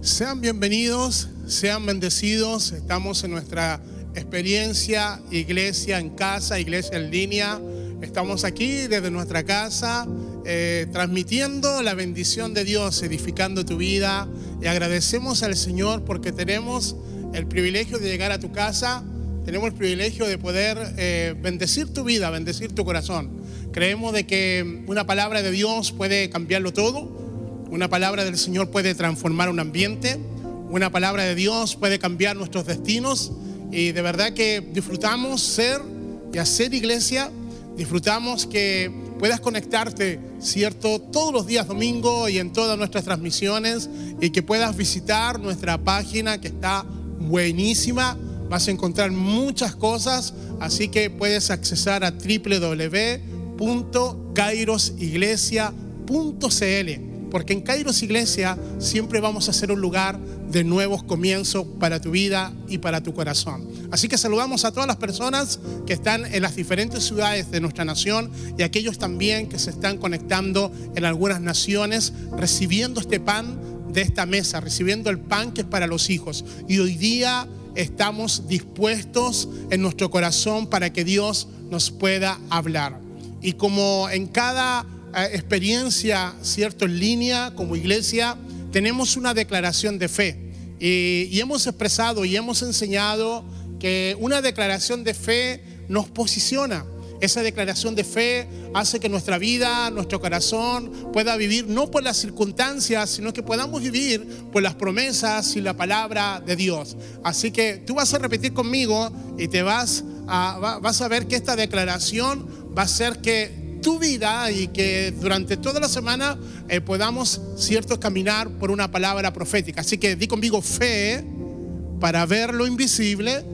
Sean bienvenidos, sean bendecidos. Estamos en nuestra experiencia iglesia en casa, iglesia en línea. Estamos aquí desde nuestra casa eh, transmitiendo la bendición de Dios, edificando tu vida. Y agradecemos al Señor porque tenemos el privilegio de llegar a tu casa, tenemos el privilegio de poder eh, bendecir tu vida, bendecir tu corazón. Creemos de que una palabra de Dios puede cambiarlo todo una palabra del Señor puede transformar un ambiente, una palabra de Dios puede cambiar nuestros destinos y de verdad que disfrutamos ser y hacer iglesia, disfrutamos que puedas conectarte, ¿cierto? Todos los días domingo y en todas nuestras transmisiones y que puedas visitar nuestra página que está buenísima. Vas a encontrar muchas cosas, así que puedes accesar a www.cairosiglesia.cl porque en Kairos Iglesia siempre vamos a ser un lugar de nuevos comienzos para tu vida y para tu corazón. Así que saludamos a todas las personas que están en las diferentes ciudades de nuestra nación y aquellos también que se están conectando en algunas naciones, recibiendo este pan de esta mesa, recibiendo el pan que es para los hijos. Y hoy día estamos dispuestos en nuestro corazón para que Dios nos pueda hablar. Y como en cada experiencia, ¿cierto? En línea, como iglesia, tenemos una declaración de fe. Y, hemos expresado y hemos enseñado que una declaración de fe nos posiciona. Esa declaración de fe hace que nuestra vida, nuestro corazón pueda vivir no por las circunstancias, sino que podamos vivir por las promesas y la palabra de Dios. Así que tú vas a repetir conmigo y te vas vas a ver que esta declaración va a ser que tu vida y que durante toda la semana eh, podamos, cierto, caminar por una palabra profética. Así que di conmigo fe para ver lo invisible,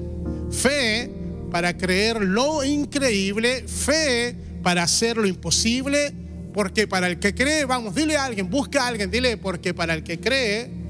fe para creer lo increíble, fe para hacer lo imposible, porque para el que cree, vamos, dile a alguien, busca a alguien, dile, porque para el que cree,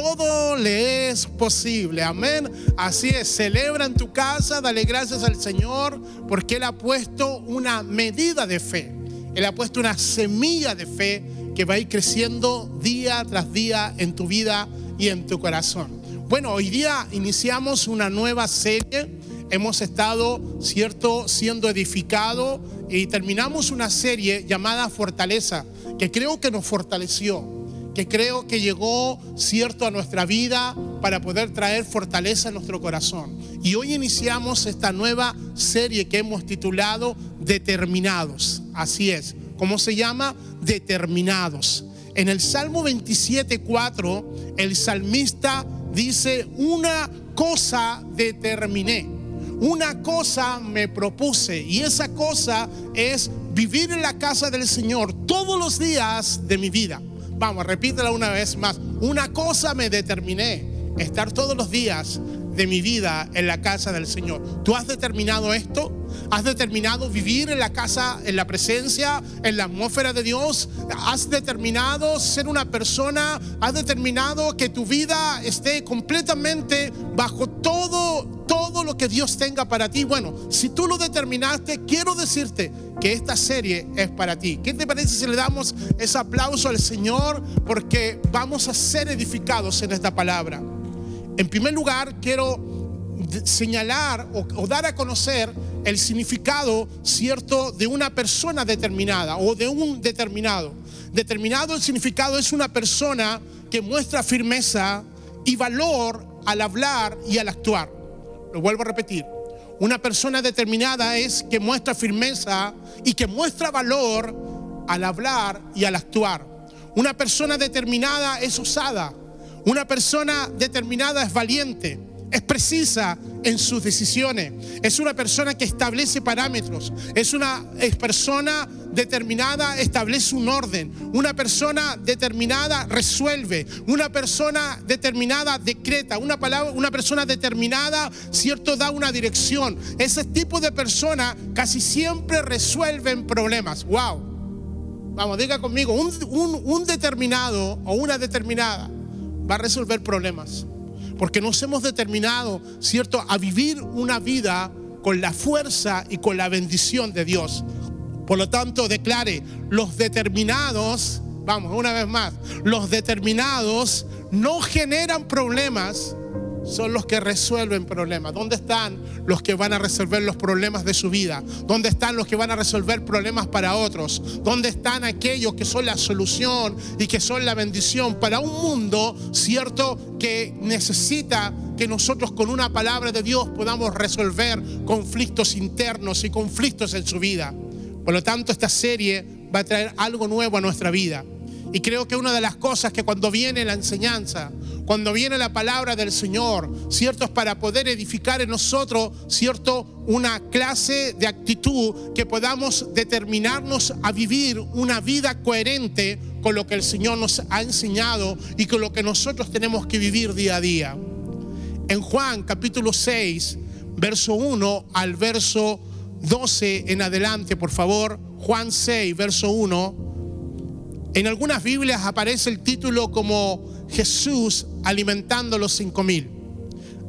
todo le es posible. Amén. Así es, celebra en tu casa, dale gracias al Señor porque Él ha puesto una medida de fe. Él ha puesto una semilla de fe que va a ir creciendo día tras día en tu vida y en tu corazón. Bueno, hoy día iniciamos una nueva serie. Hemos estado, cierto, siendo edificado y terminamos una serie llamada Fortaleza, que creo que nos fortaleció que creo que llegó cierto a nuestra vida para poder traer fortaleza a nuestro corazón. Y hoy iniciamos esta nueva serie que hemos titulado Determinados. Así es. ¿Cómo se llama? Determinados. En el Salmo 27.4, el salmista dice, una cosa determiné, una cosa me propuse y esa cosa es vivir en la casa del Señor todos los días de mi vida. Vamos, repítela una vez más. Una cosa me determiné, estar todos los días de mi vida en la casa del Señor. ¿Tú has determinado esto? ¿Has determinado vivir en la casa, en la presencia, en la atmósfera de Dios? ¿Has determinado ser una persona? ¿Has determinado que tu vida esté completamente bajo todo, todo lo que Dios tenga para ti? Bueno, si tú lo determinaste, quiero decirte que esta serie es para ti. ¿Qué te parece si le damos ese aplauso al Señor? Porque vamos a ser edificados en esta palabra. En primer lugar, quiero señalar o, dar a conocer el significado cierto de una persona determinada o de un determinado. Determinado el significado es una persona que muestra firmeza y valor al hablar y al actuar. Lo vuelvo a repetir. Una persona determinada es que muestra firmeza y que muestra valor al hablar y al actuar. Una persona determinada es osada una persona determinada es valiente, es precisa en sus decisiones, es una persona que establece parámetros, es una persona determinada establece un orden, una persona determinada resuelve, una persona determinada decreta, una palabra, una persona determinada, cierto, da una dirección. Ese tipo de persona casi siempre resuelven problemas. Wow. Vamos, diga conmigo, un determinado o una determinada va a resolver problemas. Porque nos hemos determinado, ¿cierto?, a vivir una vida con la fuerza y con la bendición de Dios. Por lo tanto, declare, los determinados vamos, una vez más, los determinados no generan problemas, son los que resuelven problemas. ¿Dónde están los que van a resolver los problemas de su vida? ¿Dónde están los que van a resolver problemas para otros? ¿Dónde están aquellos que son la solución y que son la bendición para un mundo, cierto, que necesita que nosotros con una palabra de Dios podamos resolver conflictos internos y conflictos en su vida? Por lo tanto, esta serie va a traer algo nuevo a nuestra vida. Y creo que una de las cosas que cuando viene la enseñanza, cuando viene la palabra del Señor, cierto es para poder edificar en nosotros, cierto, una clase de actitud que podamos determinarnos a vivir una vida coherente con lo que el Señor nos ha enseñado y con lo que nosotros tenemos que vivir día a día. En Juan capítulo 6, verso 1 al verso 12 en adelante, por favor, Juan 6, verso 1 en algunas Biblias aparece el título como Jesús alimentando los cinco mil.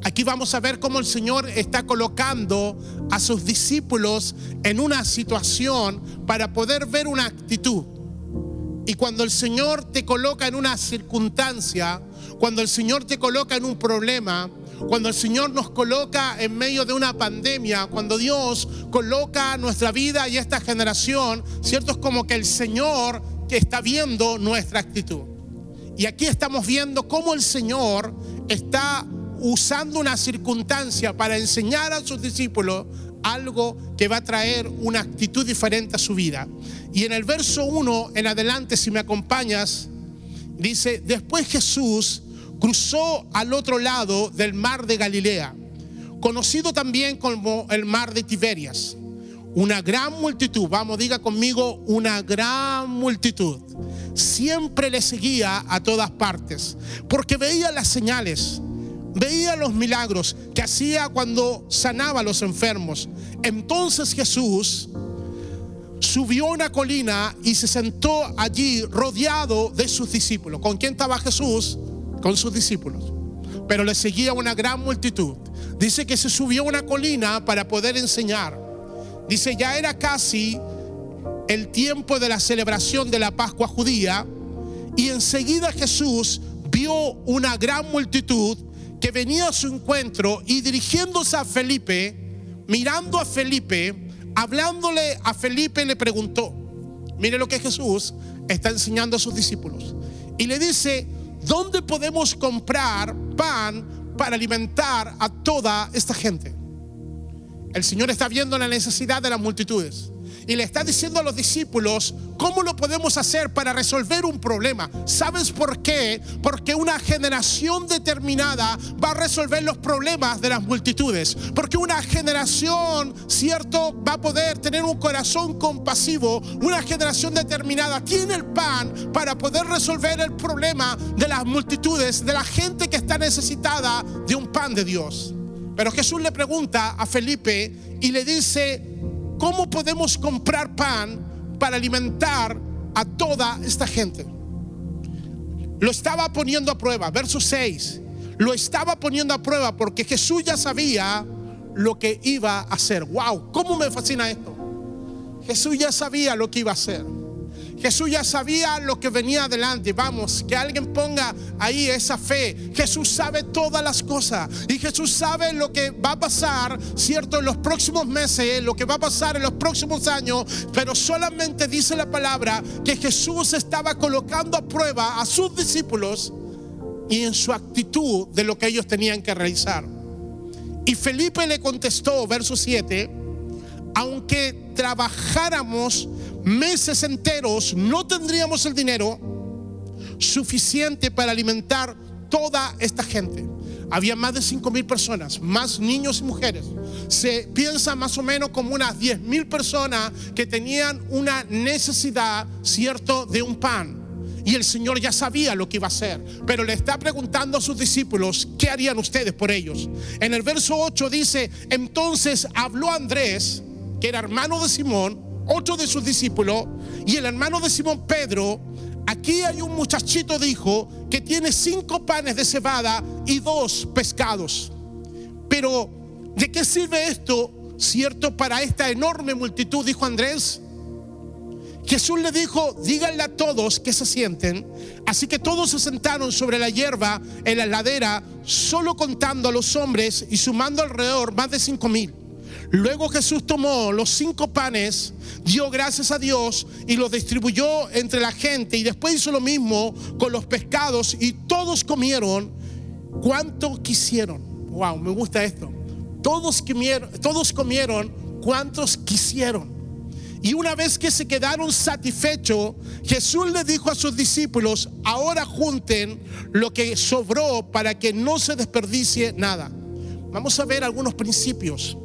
Aquí vamos a ver cómo el Señor está colocando a sus discípulos en una situación para poder ver una actitud. Y cuando el Señor te coloca en una circunstancia, cuando el Señor te coloca en un problema, cuando el Señor nos coloca en medio de una pandemia, cuando Dios coloca nuestra vida y esta generación, ¿cierto? Es como que el Señor que está viendo nuestra actitud. Y aquí estamos viendo cómo el Señor está usando una circunstancia para enseñar a sus discípulos algo que va a traer una actitud diferente a su vida. Y en el verso 1 en adelante, si me acompañas, dice, después Jesús cruzó al otro lado del mar de Galilea, conocido también como el mar de Tiberias. Una gran multitud, vamos, diga conmigo, una gran multitud. Siempre le seguía a todas partes, porque veía las señales, veía los milagros que hacía cuando sanaba a los enfermos. Entonces Jesús subió una colina y se sentó allí rodeado de sus discípulos. ¿Con quién estaba Jesús? Con sus discípulos. Pero le seguía una gran multitud. Dice que se subió a una colina para poder enseñar. Dice, ya era casi el tiempo de la celebración de la Pascua judía y enseguida Jesús vio una gran multitud que venía a su encuentro y dirigiéndose a Felipe, mirando a Felipe, hablándole a Felipe, le preguntó, mire lo que Jesús está enseñando a sus discípulos. Y le dice, ¿dónde podemos comprar pan para alimentar a toda esta gente? El Señor está viendo la necesidad de las multitudes y le está diciendo a los discípulos cómo lo podemos hacer para resolver un problema. ¿Sabes por qué? Porque una generación determinada va a resolver los problemas de las multitudes. Porque una generación, cierto, va a poder tener un corazón compasivo. Una generación determinada tiene el pan para poder resolver el problema de las multitudes, de la gente que está necesitada de un pan de Dios. Pero Jesús le pregunta a Felipe y le dice, ¿cómo podemos comprar pan para alimentar a toda esta gente? Lo estaba poniendo a prueba, verso 6. Lo estaba poniendo a prueba porque Jesús ya sabía lo que iba a hacer. ¡Wow! ¿Cómo me fascina esto? Jesús ya sabía lo que iba a hacer. Jesús ya sabía lo que venía adelante. Vamos, que alguien ponga ahí esa fe. Jesús sabe todas las cosas. Y Jesús sabe lo que va a pasar, ¿cierto? En los próximos meses, lo que va a pasar en los próximos años. Pero solamente dice la palabra que Jesús estaba colocando a prueba a sus discípulos y en su actitud de lo que ellos tenían que realizar. Y Felipe le contestó, verso 7, aunque trabajáramos meses enteros, no tendríamos el dinero suficiente para alimentar toda esta gente. Había más de 5 mil personas, más niños y mujeres. Se piensa más o menos como unas 10 mil personas que tenían una necesidad, cierto, de un pan. Y el Señor ya sabía lo que iba a hacer, pero le está preguntando a sus discípulos, ¿qué harían ustedes por ellos? En el verso 8 dice, entonces habló Andrés, que era hermano de Simón, otro de sus discípulos, y el hermano de Simón Pedro, aquí hay un muchachito, dijo, que tiene cinco panes de cebada y dos pescados. Pero, ¿de qué sirve esto, cierto, para esta enorme multitud? Dijo Andrés. Jesús le dijo, díganle a todos que se sienten. Así que todos se sentaron sobre la hierba en la ladera, solo contando a los hombres y sumando alrededor más de cinco mil. Luego Jesús tomó los cinco panes, dio gracias a Dios y los distribuyó entre la gente y después hizo lo mismo con los pescados y todos comieron cuanto quisieron. Wow, me gusta esto. Todos comieron, todos comieron cuantos quisieron. Y una vez que se quedaron satisfechos, Jesús le dijo a sus discípulos, ahora junten lo que sobró para que no se desperdicie nada. Vamos a ver algunos principios,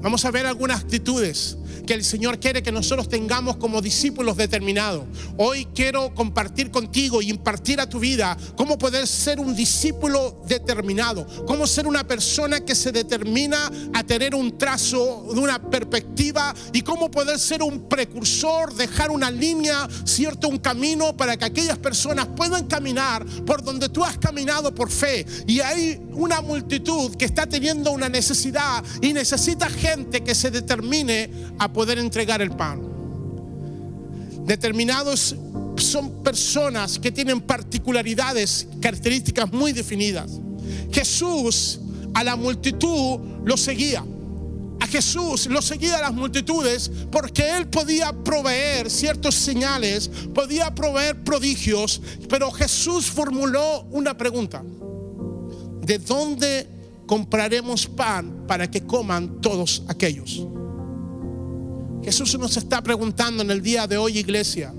vamos a ver algunas actitudes que el Señor quiere que nosotros tengamos como discípulos determinados. Hoy quiero compartir contigo y impartir a tu vida cómo poder ser un discípulo determinado, cómo ser una persona que se determina a tener un trazo, una perspectiva y cómo poder ser un precursor, dejar una línea, cierto, un camino para que aquellas personas puedan caminar por donde tú has caminado por fe. Y hay una multitud que está teniendo una necesidad y necesita gente que se determine a poder entregar el pan. Determinados son personas que tienen particularidades, características muy definidas. Jesús a la multitud lo seguía. A Jesús lo seguía a las multitudes porque él podía proveer ciertos señales, podía proveer prodigios, pero Jesús formuló una pregunta. ¿De dónde compraremos pan para que coman todos aquellos? Jesús nos está preguntando en el día de hoy, iglesia,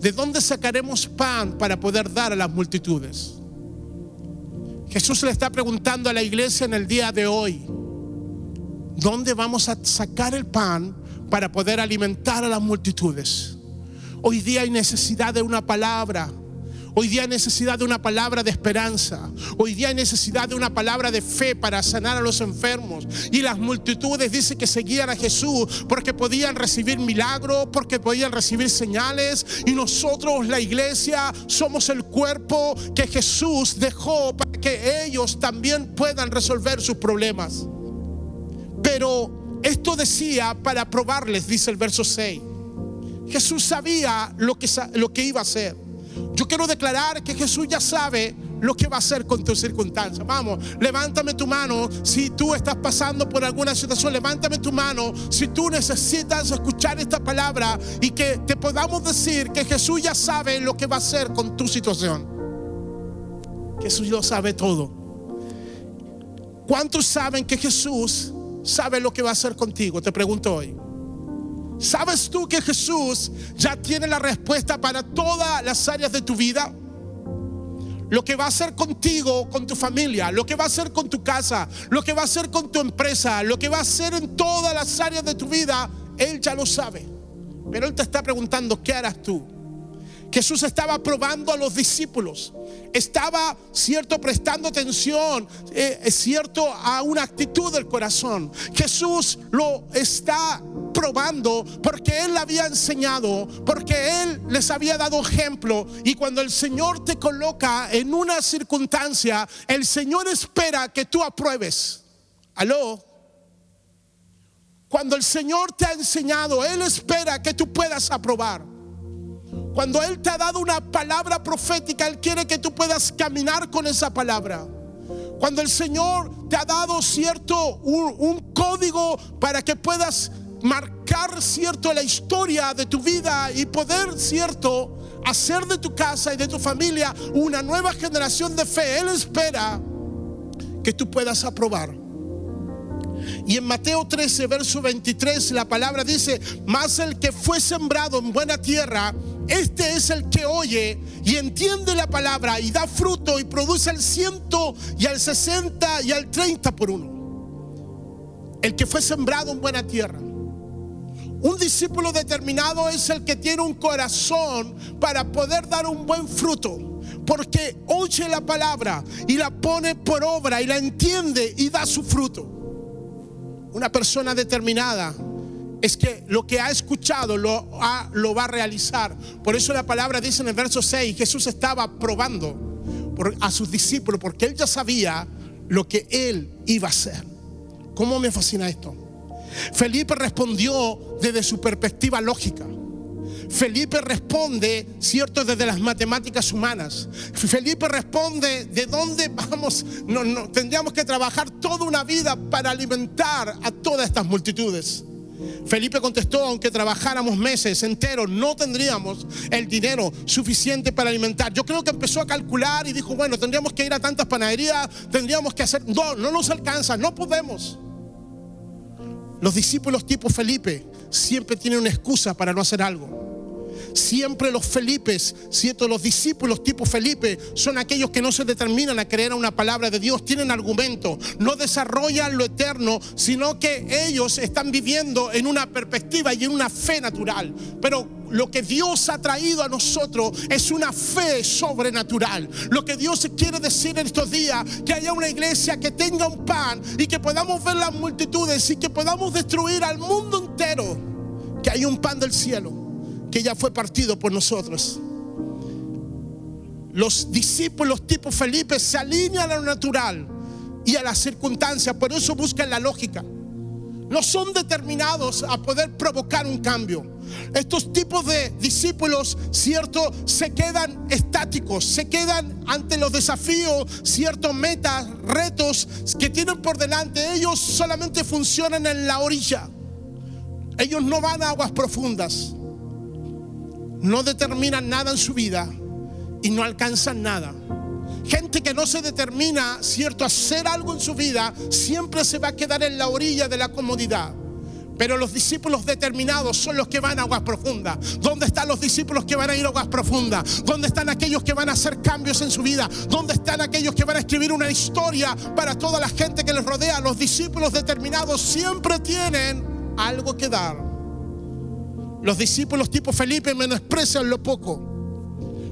¿de dónde sacaremos pan para poder dar a las multitudes? Jesús le está preguntando a la iglesia en el día de hoy, ¿dónde vamos a sacar el pan para poder alimentar a las multitudes? Hoy día hay necesidad de una palabra Hoy día hay necesidad de una palabra de esperanza. Hoy día hay necesidad de una palabra de fe para sanar a los enfermos. Y las multitudes dicen que seguían a Jesús porque podían recibir milagros, porque podían recibir señales. Y nosotros, la iglesia, somos el cuerpo que Jesús dejó para que ellos también puedan resolver sus problemas. Pero esto decía para probarles, dice el verso 6. Jesús sabía lo que, lo que iba a hacer. Yo quiero declarar que Jesús ya sabe lo que va a hacer con tu circunstancia. Vamos, levántame tu mano si tú estás pasando por alguna situación. Levántame tu mano si tú necesitas escuchar esta palabra y que te podamos decir que Jesús ya sabe lo que va a hacer con tu situación. Jesús lo sabe todo. ¿Cuántos saben que Jesús sabe lo que va a hacer contigo? Te pregunto hoy. ¿Sabes tú que Jesús ya tiene la respuesta para todas las áreas de tu vida? Lo que va a hacer contigo, con tu familia, lo que va a hacer con tu casa, lo que va a hacer con tu empresa, lo que va a hacer en todas las áreas de tu vida, Él ya lo sabe. Pero Él te está preguntando, ¿qué harás tú? Jesús estaba probando a los discípulos. Estaba, cierto, prestando atención, eh, es cierto, a una actitud del corazón. Jesús lo está probando porque Él había enseñado, porque Él les había dado ejemplo. Y cuando el Señor te coloca en una circunstancia, el Señor espera que tú apruebes. Aló. Cuando el Señor te ha enseñado, Él espera que tú puedas aprobar. Cuando Él te ha dado una palabra profética, Él quiere que tú puedas caminar con esa palabra. Cuando el Señor te ha dado cierto un, código para que puedas marcar cierto la historia de tu vida y poder cierto hacer de tu casa y de tu familia una nueva generación de fe. Él espera que tú puedas aprobar. Y en Mateo 13, verso 23, la palabra dice, más el que fue sembrado en buena tierra, este es el que oye y entiende la palabra y da fruto y produce el ciento y al sesenta y al treinta por uno. El que fue sembrado en buena tierra. Un discípulo determinado es el que tiene un corazón para poder dar un buen fruto. Porque oye la palabra y la pone por obra y la entiende y da su fruto. Una persona determinada es que lo que ha escuchado lo, va a realizar. Por eso la palabra dice en el verso 6, Jesús estaba probando a sus discípulos porque él ya sabía lo que él iba a hacer. ¿Cómo me fascina esto? Felipe respondió desde su perspectiva lógica. Felipe responde, cierto, desde las matemáticas humanas. Felipe responde de dónde vamos. No, no, tendríamos que trabajar toda una vida para alimentar a todas estas multitudes. Felipe contestó, aunque trabajáramos meses enteros, no tendríamos el dinero suficiente para alimentar. Yo creo que empezó a calcular y dijo, bueno, tendríamos que ir a tantas panaderías, tendríamos que hacer... No, no nos alcanza, no podemos. Los discípulos tipo Felipe siempre tienen una excusa para no hacer algo. Siempre los Felipes, ¿cierto? Los discípulos tipo Felipe son aquellos que no se determinan a creer a una palabra de Dios, tienen argumento, no desarrollan lo eterno, sino que ellos están viviendo en una perspectiva y en una fe natural. Pero lo que Dios ha traído a nosotros es una fe sobrenatural. Lo que Dios quiere decir en estos días, que haya una iglesia que tenga un pan y que podamos ver las multitudes y que podamos destruir al mundo entero, que hay un pan del cielo que ya fue partido por nosotros. Los discípulos tipo Felipe se alinean a lo natural y a las circunstancias, por eso buscan la lógica. No son determinados a poder provocar un cambio. Estos tipos de discípulos, cierto, se quedan estáticos, se quedan ante los desafíos, ciertos metas, retos que tienen por delante. Ellos solamente funcionan en la orilla. Ellos no van a aguas profundas no determinan nada en su vida y no alcanzan nada. Gente que no se determina, cierto, a hacer algo en su vida, siempre se va a quedar en la orilla de la comodidad. Pero los discípulos determinados son los que van a aguas profundas. ¿Dónde están los discípulos que van a ir a aguas profundas? ¿Dónde están aquellos que van a hacer cambios en su vida? ¿Dónde están aquellos que van a escribir una historia para toda la gente que les rodea? Los discípulos determinados siempre tienen algo que dar. Los discípulos tipo Felipe menosprecian lo poco.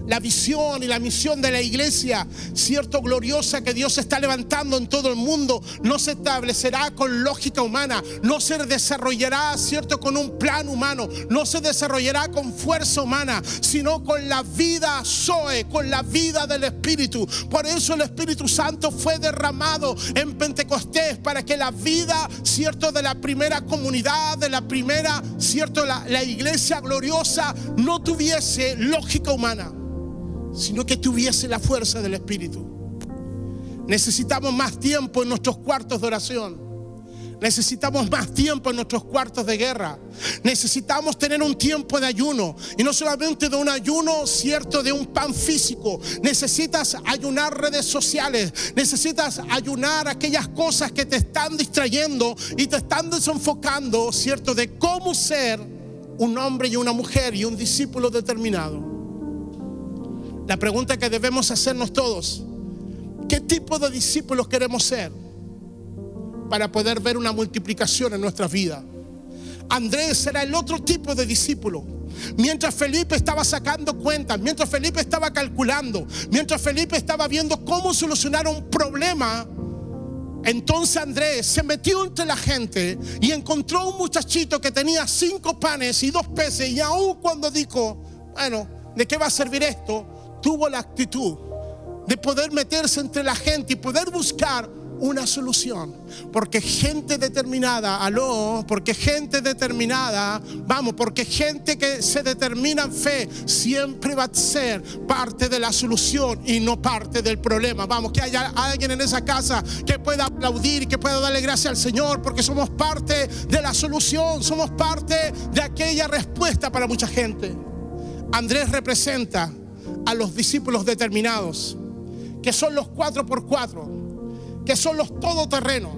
La visión y la misión de la iglesia, cierto gloriosa que Dios está levantando en todo el mundo, no se establecerá con lógica humana, no se desarrollará, cierto, con un plan humano, no se desarrollará con fuerza humana, sino con la vida Zoe, con la vida del Espíritu. Por eso el Espíritu Santo fue derramado en Pentecostés para que la vida, cierto, de la primera comunidad, de la primera, cierto, la, la iglesia gloriosa, no tuviese lógica humana sino que tuviese la fuerza del Espíritu. Necesitamos más tiempo en nuestros cuartos de oración. Necesitamos más tiempo en nuestros cuartos de guerra. Necesitamos tener un tiempo de ayuno. Y no solamente de un ayuno cierto de un pan físico. Necesitas ayunar redes sociales. Necesitas ayunar aquellas cosas que te están distrayendo y te están desenfocando, cierto, de cómo ser un hombre y una mujer y un discípulo determinado. La pregunta que debemos hacernos todos, ¿qué tipo de discípulos queremos ser para poder ver una multiplicación en nuestra vida? Andrés era el otro tipo de discípulo. Mientras Felipe estaba sacando cuentas, mientras Felipe estaba calculando, mientras Felipe estaba viendo cómo solucionar un problema, entonces Andrés se metió entre la gente y encontró un muchachito que tenía cinco panes y dos peces y aún cuando dijo, bueno, ¿de qué va a servir esto? Tuvo la actitud de poder meterse entre la gente y poder buscar una solución. Porque gente determinada, aló, porque gente determinada, vamos, porque gente que se determina en fe siempre va a ser parte de la solución y no parte del problema. Vamos, que haya alguien en esa casa que pueda aplaudir y que pueda darle gracias al Señor porque somos parte de la solución, somos parte de aquella respuesta para mucha gente. Andrés representa a los discípulos determinados, que son los cuatro por cuatro, que son los todoterrenos,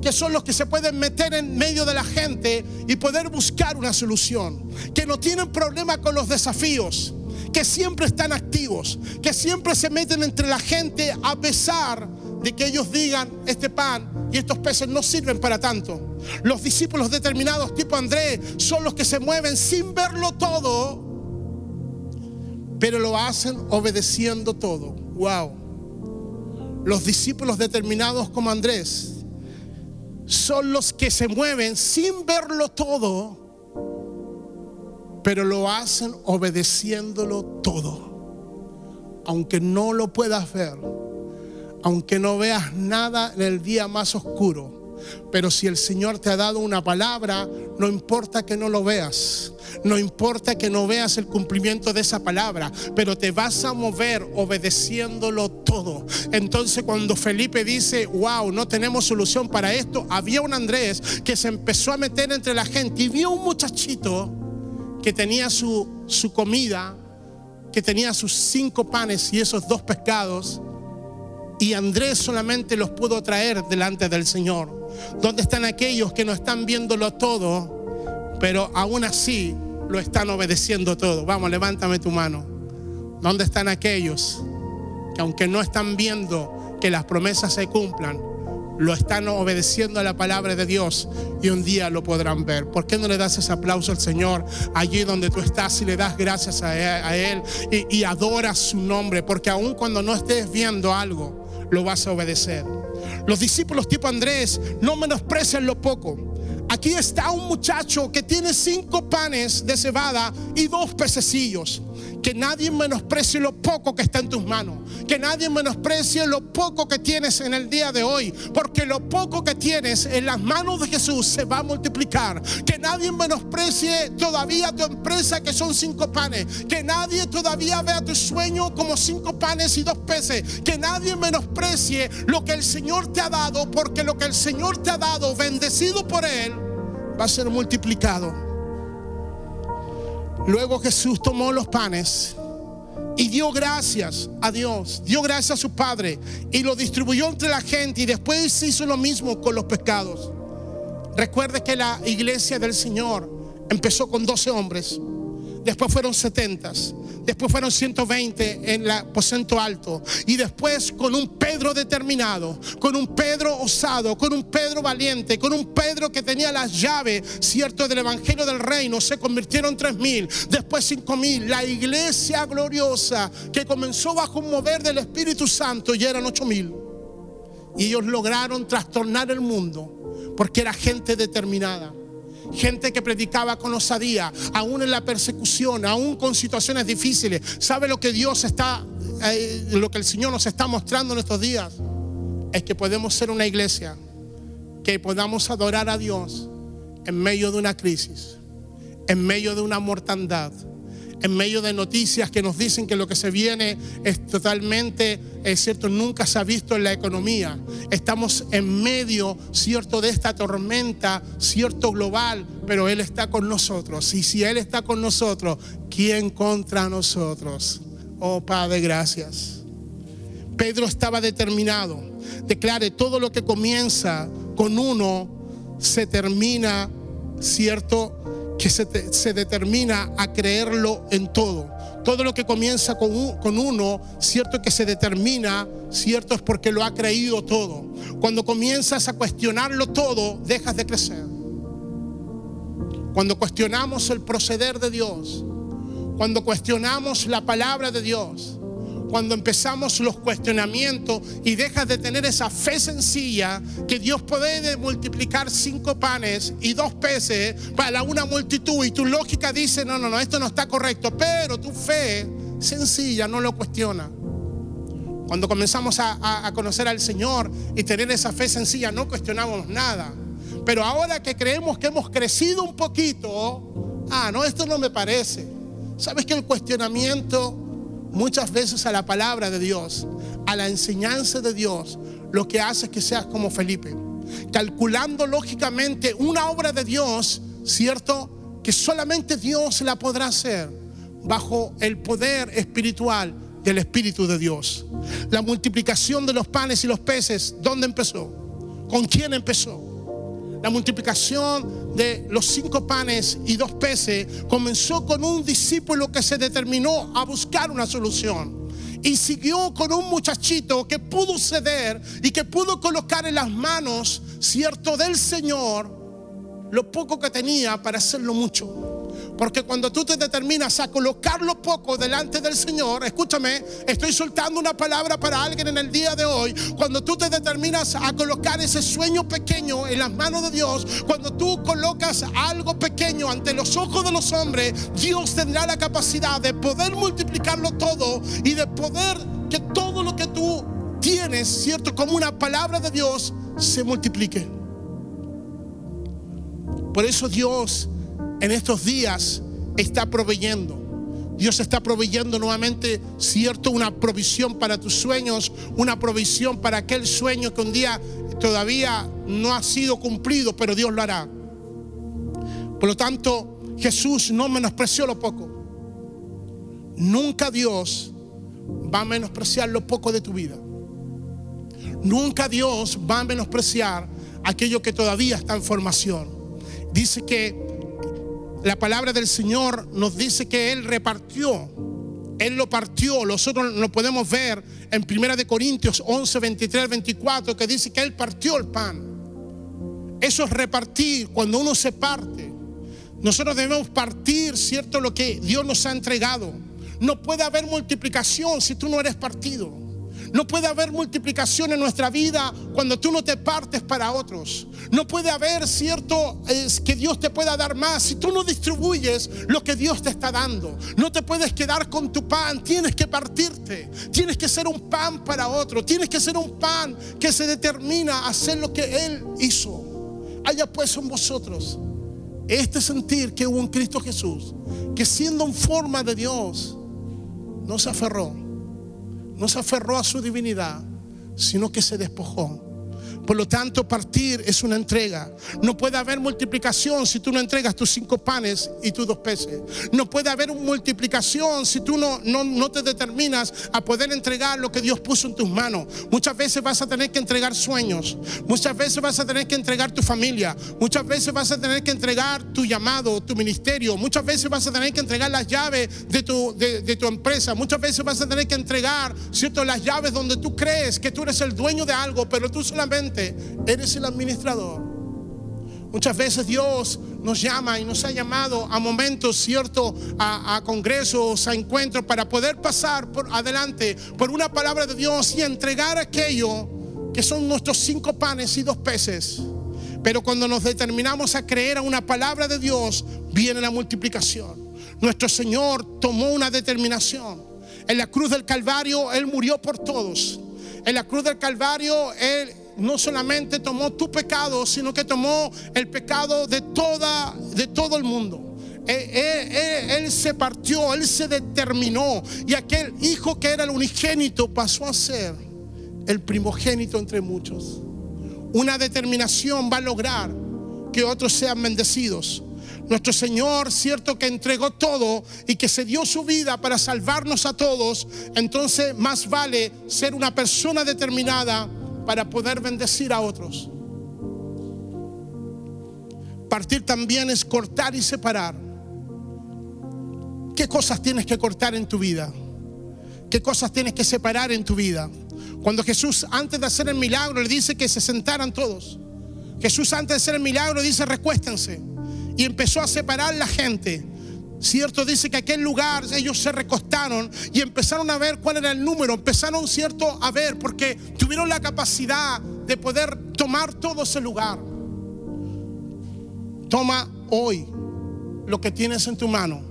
que son los que se pueden meter en medio de la gente y poder buscar una solución, que no tienen problema con los desafíos, que siempre están activos, que siempre se meten entre la gente a pesar de que ellos digan, este pan y estos peces no sirven para tanto. Los discípulos determinados tipo Andrés son los que se mueven sin verlo todo pero lo hacen obedeciendo todo. Wow. Los discípulos determinados como Andrés son los que se mueven sin verlo todo, pero lo hacen obedeciéndolo todo. Aunque no lo puedas ver, aunque no veas nada en el día más oscuro, Pero si el Señor te ha dado una palabra, no importa que no lo veas. No importa que no veas el cumplimiento de esa palabra, pero te vas a mover obedeciéndolo todo. Entonces cuando Felipe dice, wow, no tenemos solución para esto, había un Andrés que se empezó a meter entre la gente y vio un muchachito que tenía su, su comida, que tenía sus cinco panes y esos dos pescados. Y Andrés solamente los pudo traer delante del Señor. ¿Dónde están aquellos que no están viéndolo todo? pero aún así lo están obedeciendo todo. Vamos, levántame tu mano. ¿Dónde están aquellos que aunque no están viendo que las promesas se cumplan, lo están obedeciendo a la palabra de Dios y un día lo podrán ver. ¿Por qué no le das ese aplauso al Señor allí donde tú estás y le das gracias a Él, y, y adoras su nombre? Porque aun cuando no estés viendo algo, lo vas a obedecer. Los discípulos tipo Andrés no menosprecian lo poco. Aquí está un muchacho que tiene cinco panes de cebada y dos pececillos. Que nadie menosprecie lo poco que está en tus manos. Que nadie menosprecie lo poco que tienes en el día de hoy. Porque lo poco que tienes en las manos de Jesús se va a multiplicar. Que nadie menosprecie todavía tu empresa que son cinco panes. Que nadie todavía vea tu sueño como cinco panes y dos peces. Que nadie menosprecie lo que el Señor te ha dado. Porque lo que el Señor te ha dado, bendecido por Él, va a ser multiplicado. Luego Jesús tomó los panes y dio gracias a Dios, dio gracias a su Padre y lo distribuyó entre la gente y después hizo lo mismo con los pescados. Recuerde que la iglesia del Señor empezó con 12 hombres, después fueron 70, después fueron 120 en el aposento alto y después con un Pedro determinado, con un Pedro osado, con un Pedro valiente, con un Pedro que tenía las llaves, cierto, del Evangelio del Reino, se convirtieron tres mil, después cinco mil, la iglesia gloriosa que comenzó bajo un mover del Espíritu Santo y eran ocho mil. Y ellos lograron trastornar el mundo porque era gente determinada gente que predicaba con osadía, aún en la persecución, aún con situaciones difíciles. ¿Sabe lo que Dios está, eh, lo que el Señor nos está mostrando en estos días? Es que podemos ser una iglesia, que podamos adorar a Dios en medio de una crisis, en medio de una mortandad en medio de noticias que nos dicen que lo que se viene es totalmente, es cierto, nunca se ha visto en la economía. Estamos en medio, cierto, de esta tormenta, cierto, global, pero Él está con nosotros. Y si Él está con nosotros, ¿quién contra nosotros? Oh Padre, gracias. Pedro estaba determinado. Declare, todo lo que comienza con uno se termina, cierto, que se, determina a creerlo en todo. Todo lo que comienza con, con uno, cierto que se determina, cierto es porque lo ha creído todo. Cuando comienzas a cuestionarlo todo, dejas de crecer. Cuando cuestionamos el proceder de Dios, cuando cuestionamos la palabra de Dios, cuando empezamos los cuestionamientos y dejas de tener esa fe sencilla que Dios puede multiplicar cinco panes y dos peces para una multitud y tu lógica dice, no, no, no, esto no está correcto, pero tu fe sencilla no lo cuestiona. Cuando comenzamos a, a conocer al Señor y tener esa fe sencilla, no cuestionamos nada. Pero ahora que creemos que hemos crecido un poquito, ah, no, esto no me parece. ¿Sabes que el cuestionamiento muchas veces a la palabra de Dios, a la enseñanza de Dios, lo que hace es que seas como Felipe, calculando lógicamente una obra de Dios, ¿cierto? Que solamente Dios la podrá hacer bajo el poder espiritual del Espíritu de Dios. La multiplicación de los panes y los peces, ¿dónde empezó? ¿Con quién empezó? La multiplicación de los cinco panes y dos peces comenzó con un discípulo que se determinó a buscar una solución. Y siguió con un muchachito que pudo ceder y que pudo colocar en las manos, cierto, del Señor lo poco que tenía para hacerlo mucho. Porque cuando tú te determinas a colocar lo poco delante del Señor, escúchame, estoy soltando una palabra para alguien en el día de hoy. Cuando tú te determinas a colocar ese sueño pequeño en las manos de Dios, cuando tú colocas algo pequeño ante los ojos de los hombres, Dios tendrá la capacidad de poder multiplicarlo todo y de poder que todo lo que tú tienes, cierto, como una palabra de Dios, se multiplique. Por eso Dios en estos días está proveyendo. Dios está proveyendo nuevamente, cierto, una provisión para tus sueños, una provisión para aquel sueño que un día todavía no ha sido cumplido, pero Dios lo hará. Por lo tanto, Jesús no menospreció lo poco. Nunca Dios va a menospreciar lo poco de tu vida. Nunca Dios va a menospreciar aquello que todavía está en formación. Dice que la palabra del Señor nos dice que Él repartió, Él lo partió. Nosotros lo podemos ver en 1 Corintios 11, 23, 24, que dice que Él partió el pan. Eso es repartir cuando uno se parte. Nosotros debemos partir, ¿cierto? Lo que Dios nos ha entregado. No puede haber multiplicación si tú no eres partido. No puede haber multiplicación en nuestra vida cuando tú no te partes para otros. No puede haber cierto es que Dios te pueda dar más si tú no distribuyes lo que Dios te está dando. No te puedes quedar con tu pan, tienes que partirte. Tienes que ser un pan para otro. Tienes que ser un pan que se determina a hacer lo que Él hizo. Haya pues en vosotros este sentir que hubo en Cristo Jesús, que siendo en forma de Dios, no se aferró, no se aferró a su divinidad, sino que se despojó por lo tanto, partir es una entrega. No puede haber multiplicación si tú no entregas tus cinco panes y tus dos peces. No puede haber multiplicación si tú no, no, no te determinas a poder entregar lo que Dios puso en tus manos. Muchas veces vas a tener que entregar sueños. Muchas veces vas a tener que entregar tu familia. Muchas veces vas a tener que entregar tu llamado, tu ministerio. Muchas veces vas a tener que entregar las llaves de tu, de, tu empresa. Muchas veces vas a tener que entregar, ¿cierto? Las llaves donde tú crees que tú eres el dueño de algo, pero tú solamente eres el administrador. Muchas veces Dios nos llama y nos ha llamado a momentos, ¿cierto? A, congresos, a encuentros, para poder pasar por adelante por una palabra de Dios y entregar aquello que son nuestros cinco panes y dos peces. Pero cuando nos determinamos a creer a una palabra de Dios, viene la multiplicación. Nuestro Señor tomó una determinación. En la cruz del Calvario, Él murió por todos. En la cruz del Calvario, Él no solamente tomó tu pecado, sino que tomó el pecado de, toda, de todo el mundo. Él, se partió, él se determinó y aquel hijo que era el unigénito pasó a ser el primogénito entre muchos. Una determinación va a lograr que otros sean bendecidos. Nuestro Señor, cierto que entregó todo y que se dio su vida para salvarnos a todos, entonces más vale ser una persona determinada para poder bendecir a otros. Partir también es cortar y separar. ¿Qué cosas tienes que cortar en tu vida? ¿Qué cosas tienes que separar en tu vida? Cuando Jesús antes de hacer el milagro le dice que se sentaran todos. Jesús antes de hacer el milagro dice recuéstense. Y empezó a separar la gente. Cierto, dice que aquel lugar ellos se recostaron y empezaron a ver cuál era el número, empezaron, cierto, a ver porque tuvieron la capacidad de poder tomar todo ese lugar. Toma hoy lo que tienes en tu mano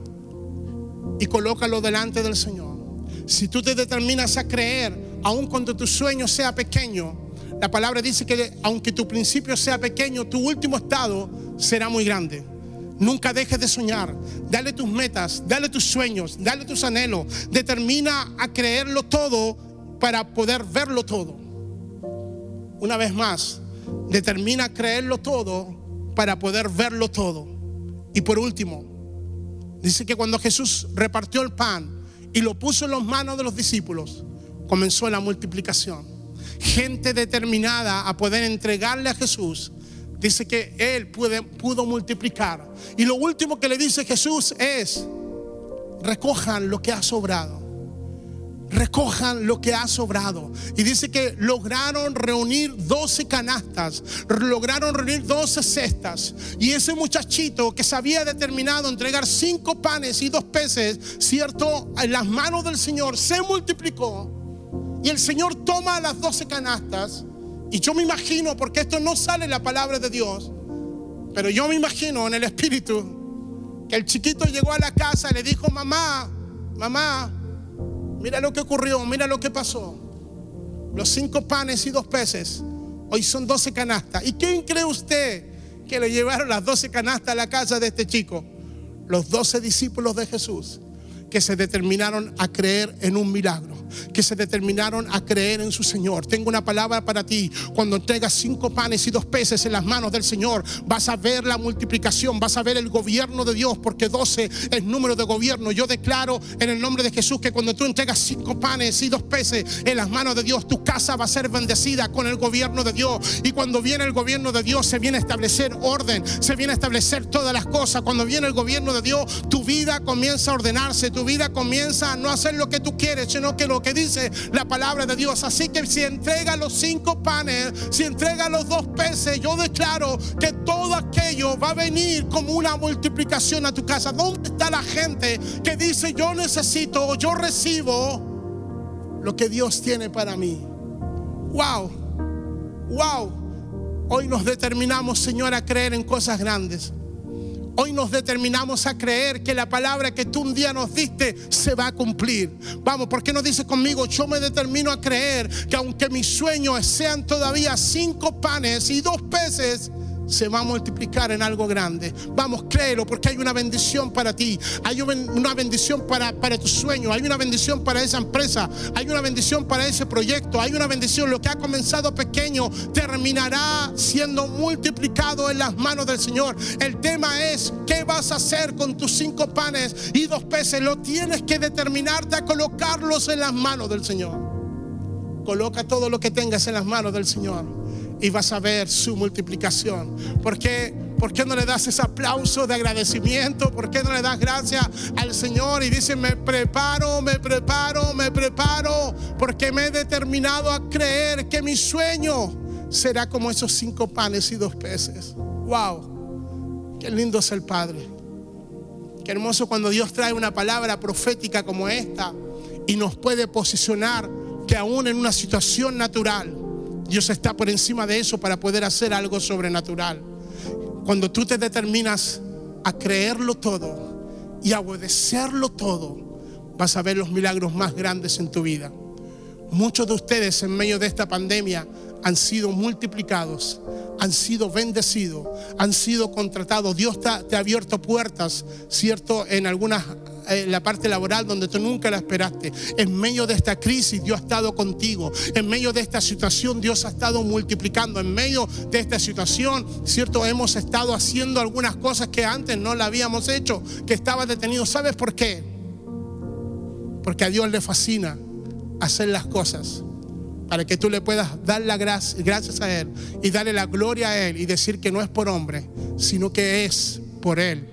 y colócalo delante del Señor. Si tú te determinas a creer, aun cuando tu sueño sea pequeño, la palabra dice que aunque tu principio sea pequeño, tu último estado será muy grande. Nunca dejes de soñar. Dale tus metas, dale tus sueños, dale tus anhelos. Determina a creerlo todo para poder verlo todo. Una vez más, determina a creerlo todo para poder verlo todo. Y por último, dice que cuando Jesús repartió el pan y lo puso en las manos de los discípulos, comenzó la multiplicación. Gente determinada a poder entregarle a Jesús dice que Él pudo multiplicar. Y lo último que le dice Jesús es, recojan lo que ha sobrado. Recojan lo que ha sobrado. Y dice que lograron reunir 12 canastas, lograron reunir 12 cestas. Y ese muchachito que se había determinado entregar cinco panes y dos peces, cierto, en las manos del Señor, se multiplicó. Y el Señor toma las 12 canastas y yo me imagino, porque esto no sale en la palabra de Dios, pero yo me imagino en el espíritu que el chiquito llegó a la casa y le dijo, mamá, mamá, mira lo que ocurrió, mira lo que pasó. Los cinco panes y dos peces, hoy son doce canastas. ¿Y quién cree usted que le llevaron las 12 canastas a la casa de este chico. Los 12 discípulos de Jesús que se determinaron a creer en un milagro, que se determinaron a creer en su Señor. Tengo una palabra para ti. Cuando entregas cinco panes y dos peces en las manos del Señor, vas a ver la multiplicación, vas a ver el gobierno de Dios, porque 12 es número de gobierno. Yo declaro en el nombre de Jesús que cuando tú entregas cinco panes y dos peces en las manos de Dios, tu casa va a ser bendecida con el gobierno de Dios. Y cuando viene el gobierno de Dios, se viene a establecer orden, se viene a establecer todas las cosas. Cuando viene el gobierno de Dios, tu vida comienza a ordenarse tu vida comienza a no hacer lo que tú quieres, sino que lo que dice la palabra de Dios. Así que si entrega los cinco panes, si entrega los dos peces, yo declaro que todo aquello va a venir como una multiplicación a tu casa. ¿Dónde está la gente que dice yo necesito, yo recibo lo que Dios tiene para mí? Wow, wow. Hoy nos determinamos, Señor, a creer en cosas grandes. Hoy nos determinamos a creer que la palabra que tú un día nos diste se va a cumplir. Vamos, ¿por qué no dices conmigo? Yo me determino a creer que aunque mis sueños sean todavía cinco panes y dos peces, se va a multiplicar en algo grande. Vamos, créelo, porque hay una bendición para ti. Hay una bendición para, para tu sueño. Hay una bendición para esa empresa. Hay una bendición para ese proyecto. Hay una bendición. Lo que ha comenzado pequeño terminará siendo multiplicado en las manos del Señor. El tema es, ¿qué vas a hacer con tus cinco panes y dos peces? Lo tienes que determinarte a colocarlos en las manos del Señor. Coloca todo lo que tengas en las manos del Señor y vas a ver su multiplicación. ¿Por qué, ¿Por qué no le das ese aplauso de agradecimiento? ¿Por qué no le das gracias al Señor y dice, me preparo, me preparo, me preparo? Porque me he determinado a creer que mi sueño será como esos cinco panes y dos peces. ¡Wow! Qué lindo es el Padre. Qué hermoso cuando Dios trae una palabra profética como esta y nos puede posicionar que aún en una situación natural, Dios está por encima de eso para poder hacer algo sobrenatural. Cuando tú te determinas a creerlo todo y a obedecerlo todo, vas a ver los milagros más grandes en tu vida. Muchos de ustedes en medio de esta pandemia han sido multiplicados, han sido bendecidos, han sido contratados. Dios te, ha abierto puertas, ¿cierto? En algunas en la parte laboral donde tú nunca la esperaste. En medio de esta crisis Dios ha estado contigo. En medio de esta situación Dios ha estado multiplicando. En medio de esta situación, cierto, hemos estado haciendo algunas cosas que antes no la habíamos hecho, que estaba detenido. ¿Sabes por qué? Porque a Dios le fascina hacer las cosas para que tú le puedas dar las gracias a Él y darle la gloria a Él y decir que no es por hombre, sino que es por Él,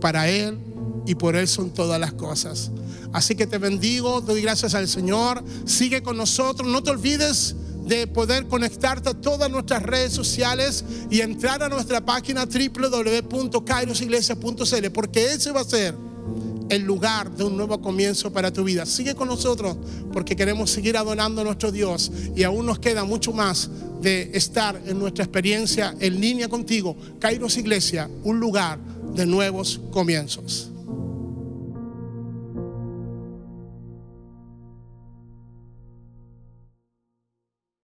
para Él y por Él son todas las cosas. Así que te bendigo, doy gracias al Señor, sigue con nosotros, no te olvides de poder conectarte a todas nuestras redes sociales y entrar a nuestra página www.kairosiglesia.cl, porque ese va a ser el lugar de un nuevo comienzo para tu vida. Sigue con nosotros porque queremos seguir adorando a nuestro Dios y aún nos queda mucho más de estar en nuestra experiencia en línea contigo. Kairos Iglesia, un lugar de nuevos comienzos.